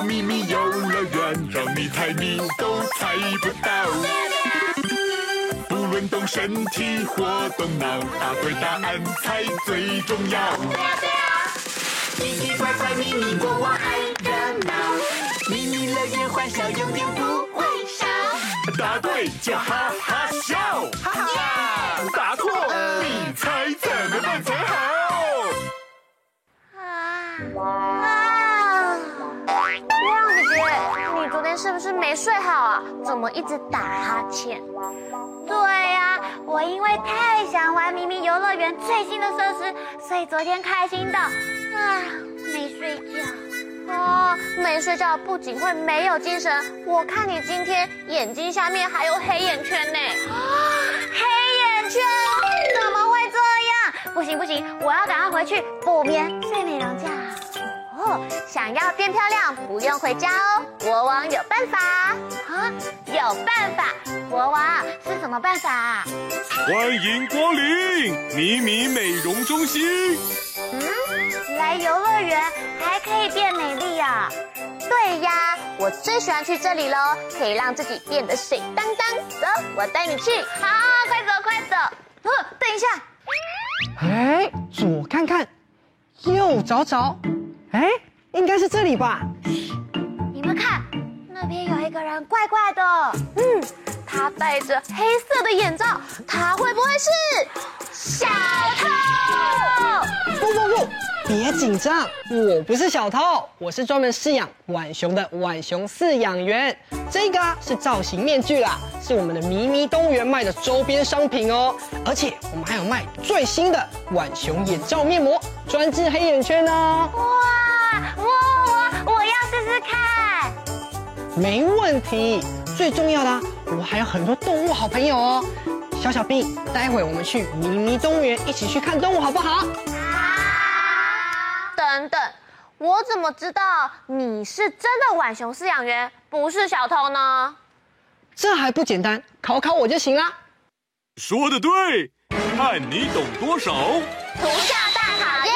秘密游乐园，让你猜谜都猜不到。不论动身体或动脑，答对答案才最重要。对呀对呀，奇奇怪怪秘密国王爱热闹，秘密乐园欢笑永远不会少。答对就哈哈笑，哈哈，答错你猜怎么办才好？是不是没睡好啊？怎么一直打哈欠？对呀、我因为太想玩迷你游乐园最新的设施，所以昨天开心到啊没睡觉。哦，没睡觉不仅会没有精神，我看你今天眼睛下面还有黑眼圈呢。啊，黑眼圈？怎么会这样？不行不行，我要赶快回去补眠睡美容觉。哦，想要变漂亮，不用回家哦。国王有办法啊，有办法。国王是什么办法啊？欢迎光临咪咪美容中心。嗯，来游乐园还可以变美丽呀？对呀，我最喜欢去这里喽，可以让自己变得水当当。走，我带你去。好，快走快走。嗯，等一下。哎，左看看，右找找。哎，应该是这里吧？你们看，那边有一个人怪怪的。嗯，他戴着黑色的眼罩，他会不会是小偷？不不不，别紧张，我不是小偷，我是专门饲养浣熊的浣熊饲养员。这个是造型面具啦，是我们的迷你动物园卖的周边商品哦。而且我们还有卖最新的浣熊眼罩面膜，专治黑眼圈哦。哇！我我我要试试看，没问题。最重要的，我还有很多动物好朋友哦。小小兵，待会我们去迷你动物园一起去看动物，好不好？好。等等，我怎么知道你是真的浣熊饲养员，不是小偷呢？这还不简单，考考我就行了。说的对，看你懂多少。图像大考验，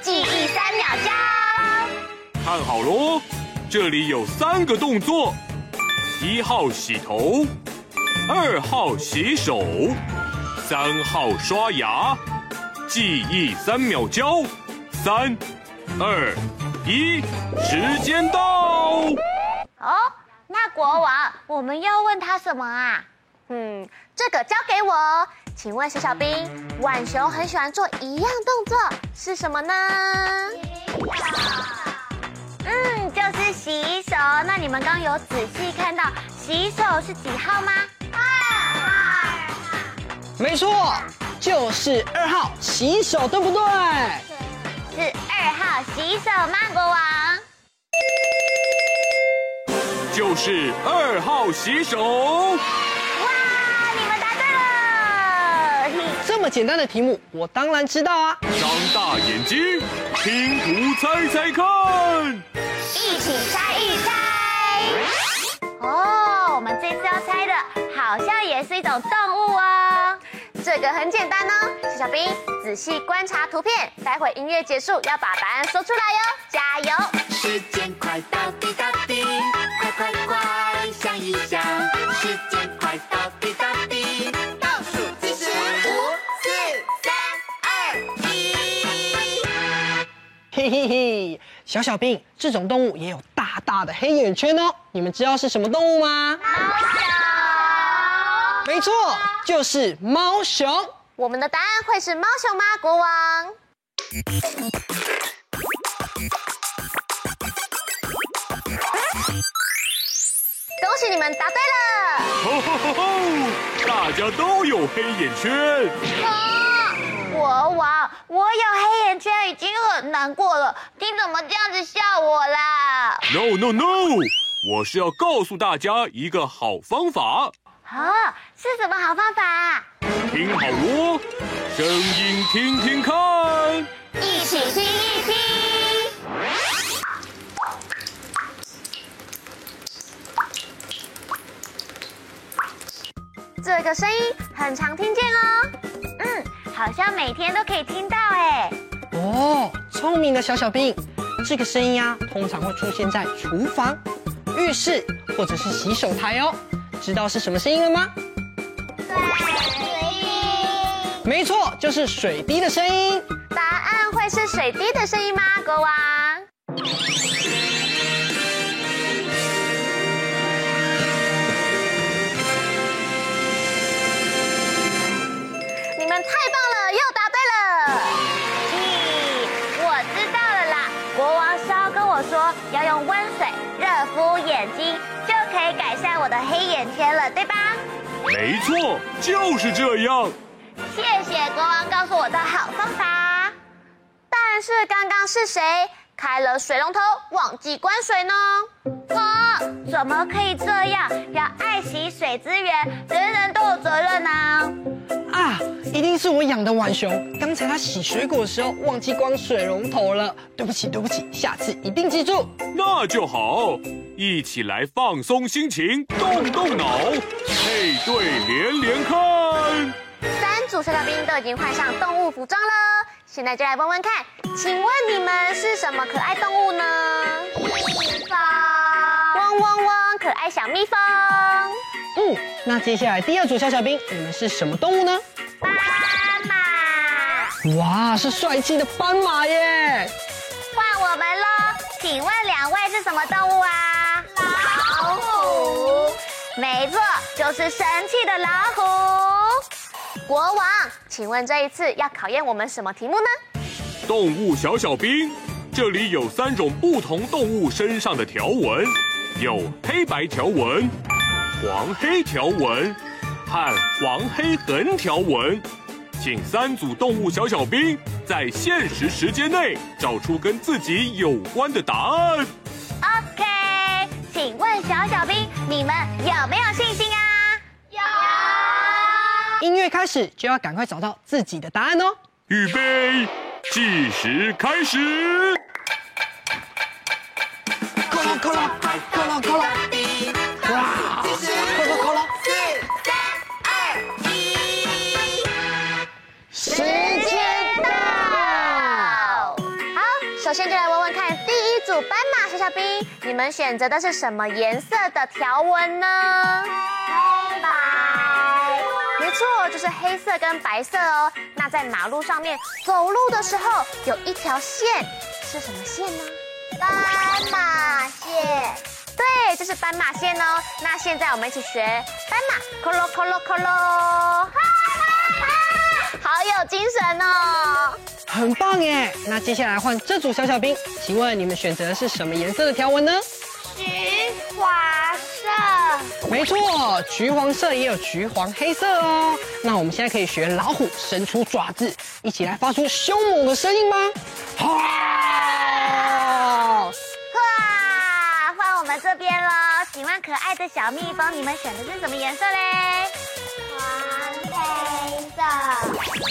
记忆三秒教。看好喽，这里有三个动作：一号洗头，二号洗手，三号刷牙。记忆三秒教，三、二、一，时间到。哦，那国王，我们要问他什么啊？嗯，这个交给我。请问小小兵，浣熊很喜欢做一样动作，是什么呢？嗯，就是洗手。那你们刚有仔细看到洗手是几号吗？二号。没错，就是二号洗手，对不对？是二号洗手吗，国王？就是二号洗手。哇，你们答对了！这么简单的题目，我当然知道啊。张大眼睛，拼图猜猜看。一起猜一猜哦！我们这次要猜的，好像也是一种动物哦。这个很简单哦，小小兵，仔细观察图片，待会音乐结束要把答案说出来哟、哦，加油！时间快到，滴答滴，快快快想一想，时间快到，滴答滴，倒数计时，五、四、三、二、一。嘿嘿嘿，小小兵，这种动物也有大大的黑眼圈哦，你们知道是什么动物吗？好小。没错，就是猫熊。我们的答案会是猫熊吗？国王。恭喜你们答对了！吼吼吼吼！大家都有黑眼圈。啊，国王，我有黑眼圈已经很难过了，你怎么这样子笑我啦？No No No！我是要告诉大家一个好方法。啊，是什么好方法？听好哦，声音听听看，一起听一听。这个声音很常听见哦，嗯，好像每天都可以听到哎。哦，聪明的小小兵，这个声音啊，通常会出现在厨房、浴室或者是洗手台哦。知道是什么声音了吗？水滴。没错，就是水滴的声音。答案会是水滴的声音吗，没错，就是这样。谢谢国王告诉我的好方法。但是刚刚是谁开了水龙头忘记关水呢？啊，怎么可以这样？要爱惜水资源，人人都有责任呢、啊。啊，一定是我养的浣熊，刚才它洗水果的时候忘记关水龙头了。对不起，对不起，下次一定记住。那就好，一起来放松心情，动动脑，配对连连看。三组小小兵都已经换上动物服装了，现在就来问问看，请问你们是什么可爱动物呢？蜜蜂。嗡嗡嗡，可爱小蜜蜂。嗯，那接下来第二组小小兵，你们是什么动物呢？斑马。哇，是帅气的斑马耶！换我们喽，请问两位是什么动物啊？老虎。没错，就是神气的老虎。国王，请问这一次要考验我们什么题目呢？动物小小兵，这里有三种不同动物身上的条纹，有黑白条纹。黄黑条纹和黄黑横条纹，请三组动物小小兵在限时时间内找出跟自己有关的答案。OK，请问小小兵，你们有没有信心。音乐开始就要赶快找到自己的答案哦。预备，计时开始。扣了扣了，扣了扣了。哇！时间到！好，首先就来问问看，第一组斑马小小兵，你们选择的是什么颜色的条纹呢？黑白。没错，就是黑色跟白色哦。那在马路上面走路的时候，有一条线，是什么线呢？斑马线。对，这是斑马线哦。那现在我们一起学斑马，咯咯咯咯咯咯。好有精神哦，很棒耶！那接下来换这组小小兵，请问你们选择的是什么颜色的条纹呢？橘黄色。没错，橘黄色也有橘黄黑色哦。那我们现在可以学老虎伸出爪子，一起来发出凶猛的声音吗？哇！哇！换我们这边了，请问可爱的小蜜蜂，你们选的是什么颜色嘞？黑色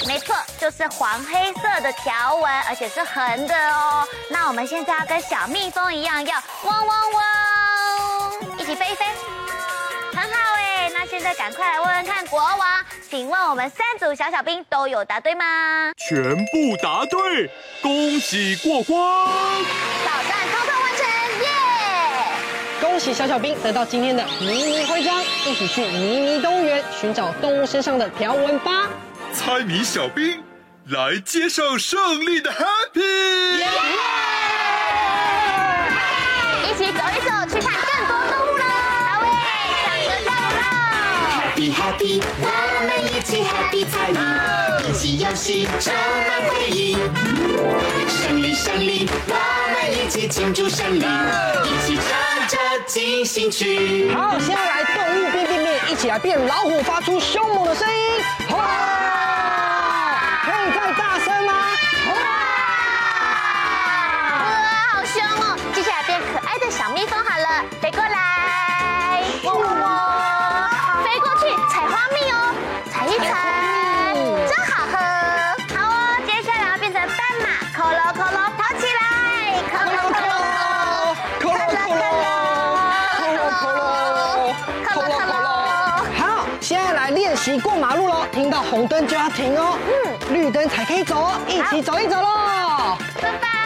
没错，就是黄黑色的条纹，而且是横的哦。那我们现在要跟小蜜蜂一样，要嗡嗡嗡，一起飞一飞，那赶快来问问看，国王，请问我们三组小小兵都有答对吗？全部答对，恭喜过关！挑战通通完成，耶！恭喜小小兵得到今天的迷你徽章，一起去迷你动物园寻找动物身上的条纹吧。猜谜小兵来接受胜利的 happy！一起走一走，去看。happy，我们一起 happy 才艺，一起游戏充满回忆。胜利胜利，我们一起庆祝胜利，一起唱着进行曲。好，现在来动物变变变，一起来变老虎，发出凶猛的声音。哇！可以再大声吗？哇！哇，好凶哦！接下来变可爱的小蜜蜂好了，飞过来，哇哇哇！在来练习过马路喽，听到红灯就要停哦，嗯，绿灯才可以走哦，一起走一走喽。出发，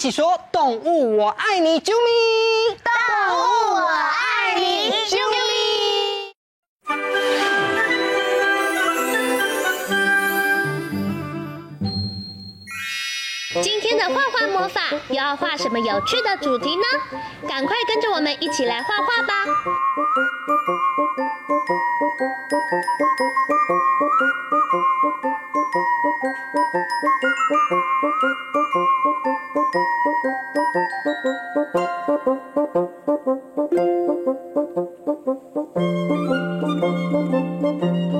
起说动物我爱你，啾咪。动物我爱你，啾咪。今天的画画魔法又要画什么有趣的主题呢？赶快跟着我们一起来画画吧！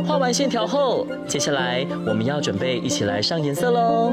画完线条后，接下来我们要准备一起来上颜色喽。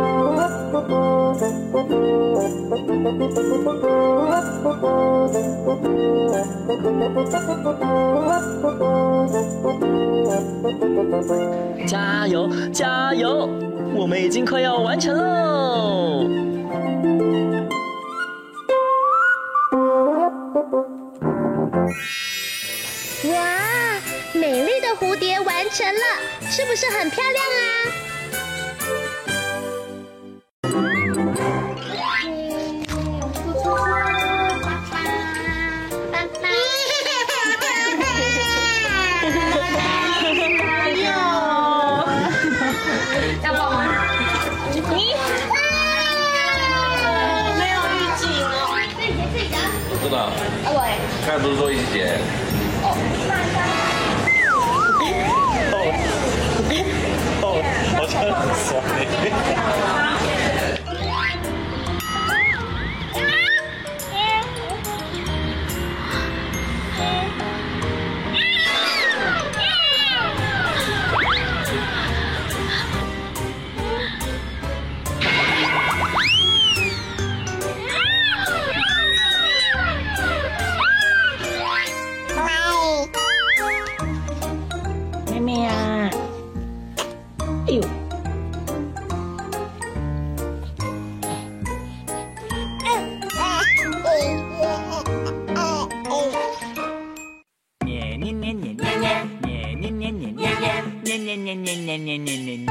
加油，加油！我们已经快要完成喽。哇，美丽的蝴蝶完成了，是不是很漂亮啊？Yeah. 捏捏捏捏捏捏，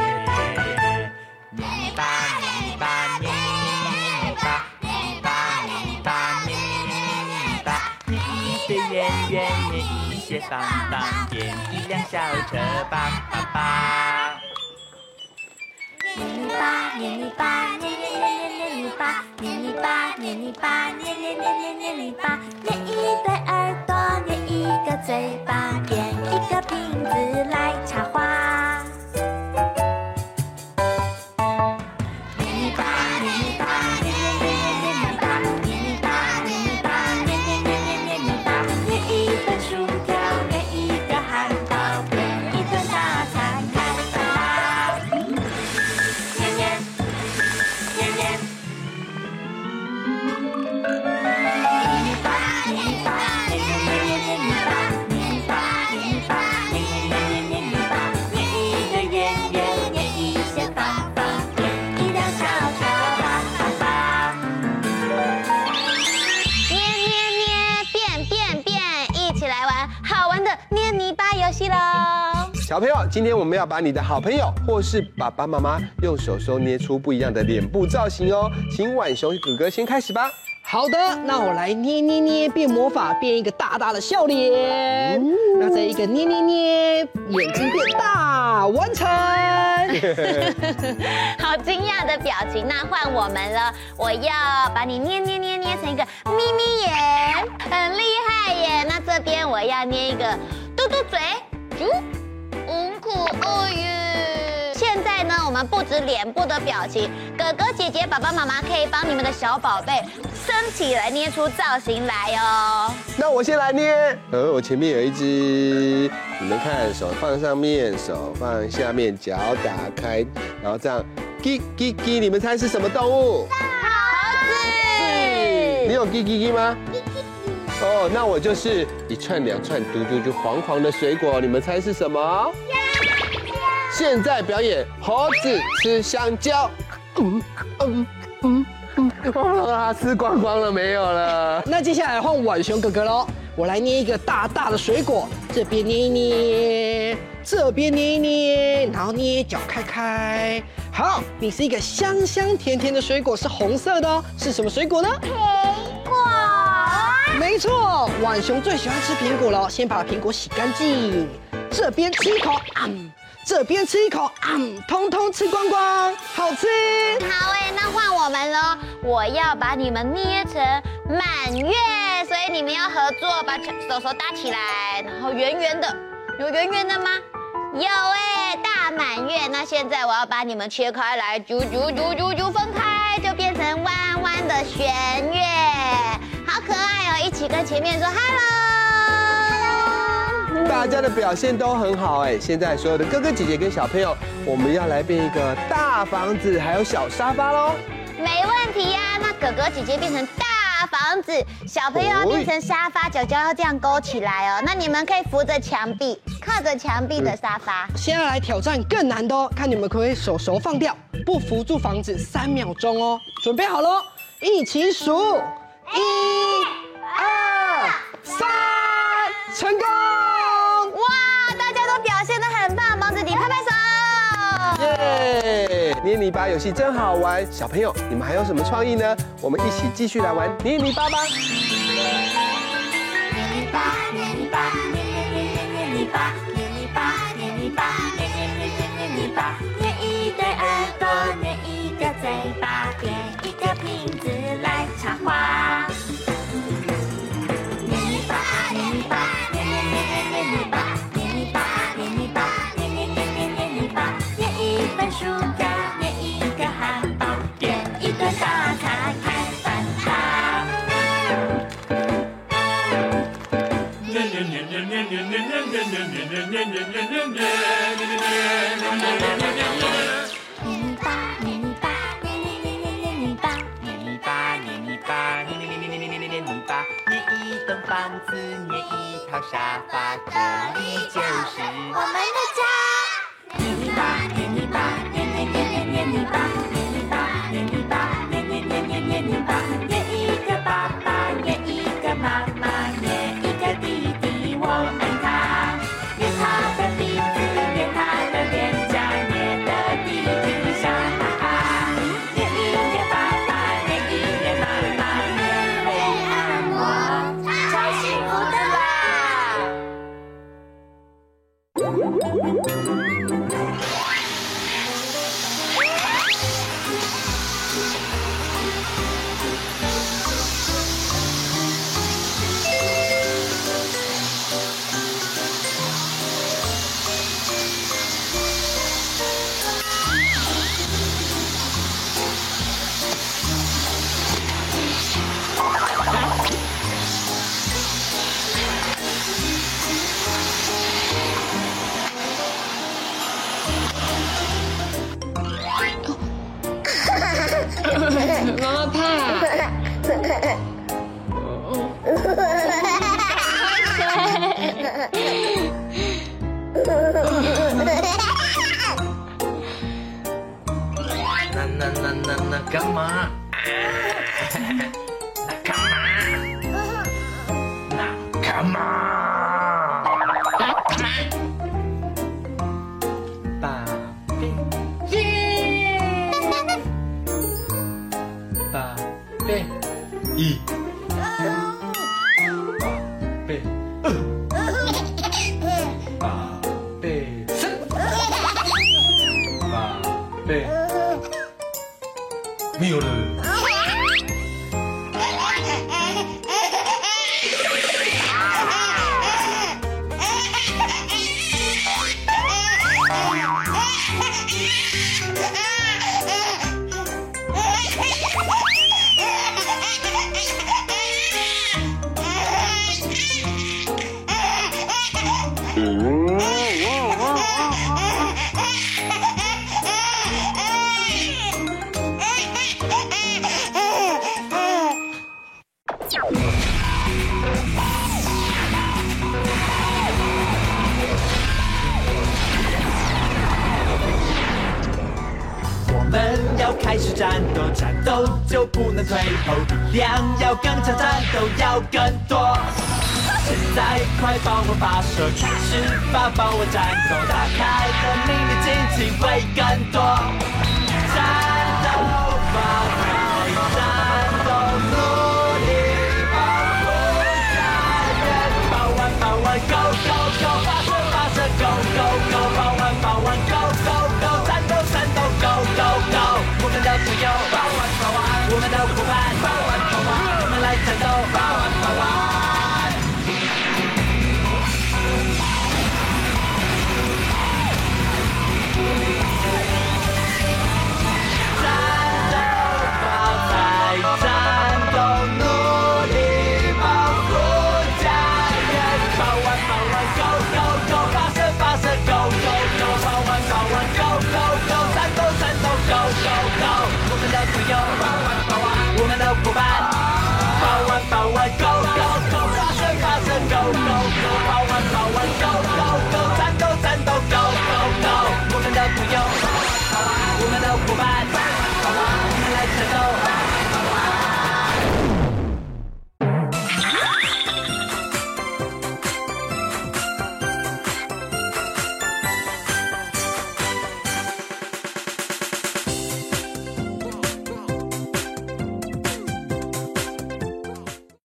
泥巴捏泥巴捏捏捏泥巴，捏泥巴捏泥巴捏捏捏泥巴，捏一堆圆圆，捏一些方方，变一辆小车吧吧吧。捏泥巴，捏泥巴，捏捏捏捏捏泥巴，捏泥巴，捏泥巴，捏捏捏捏捏泥巴，捏一对耳朵，捏一个嘴巴，变一个瓶子来朋友，今天我们要把你的好朋友或是爸爸妈妈用手手捏出不一样的脸部造型哦。请浣熊哥哥先开始吧。好的，那我来捏捏捏变魔法，变一个大大的笑脸。嗯、那再一个捏捏捏，眼睛变大，完成。好惊讶的表情，那换我们了。我要把你捏捏捏捏成一个眯眯眼，很厉害耶。那这边我要捏一个嘟嘟嘴，啾，们布置脸部的表情，哥哥姐姐、爸爸妈妈可以帮你们的小宝贝升起来，捏出造型来哦。那我先来捏，呃，我前面有一只，你们看，手放上面，手放下面，脚打开，然后这样，叽叽叽，你们猜是什么动物？猴子。你有叽叽叽吗？哦，那我就是一串两串嘟嘟嘟黄黄的水果，你们猜是什么？现在表演猴子吃香蕉，嗯嗯嗯嗯，啊，吃光光了没有了？那接下来换浣熊哥哥喽，我来捏一个大大的水果，这边捏一捏，这边捏一捏，然后捏脚开开。好，你是一个香香甜甜的水果，是红色的哦，是什么水果呢？苹果。没错，浣熊最喜欢吃苹果了，先把苹果洗干净，这边吃一口，嗯。这边吃一口，嗯，通通吃光光，好吃。好哎，那换我们喽。我要把你们捏成满月，所以你们要合作，把手手搭起来，然后圆圆的。有圆圆的吗？有哎，大满月。那现在我要把你们切开来，啾啾啾啾啾分开，就变成弯弯的弦月，好可爱哦！一起跟前面说 hello。大家的表现都很好哎，现在所有的哥哥姐姐跟小朋友，我们要来变一个大房子，还有小沙发喽。没问题呀，那哥哥姐姐变成大房子，小朋友要变成沙发，脚脚要这样勾起来哦。那你们可以扶着墙壁，靠着墙壁的沙发。现在来挑战更难的哦，看你们可不可以手手放掉，不扶住房子三秒钟哦。准备好喽，一起数，一、二、三，成功！捏泥巴游戏真好玩，小朋友，你们还有什么创意呢？我们一起继续来玩捏泥巴吧。捏泥巴，捏泥巴，捏捏捏捏捏泥巴，捏泥巴，捏泥巴，捏捏捏捏捏泥巴，捏一对耳朵，捏一个嘴巴，变一个瓶子来插花。房子，捏一套沙发，这里就是我们的家。捏泥巴，捏泥巴，捏捏捏捏捏泥巴，妈 那那那那那干嘛？再快帮我发射，开始吧，帮我战斗，打开的秘密，尽情会更多。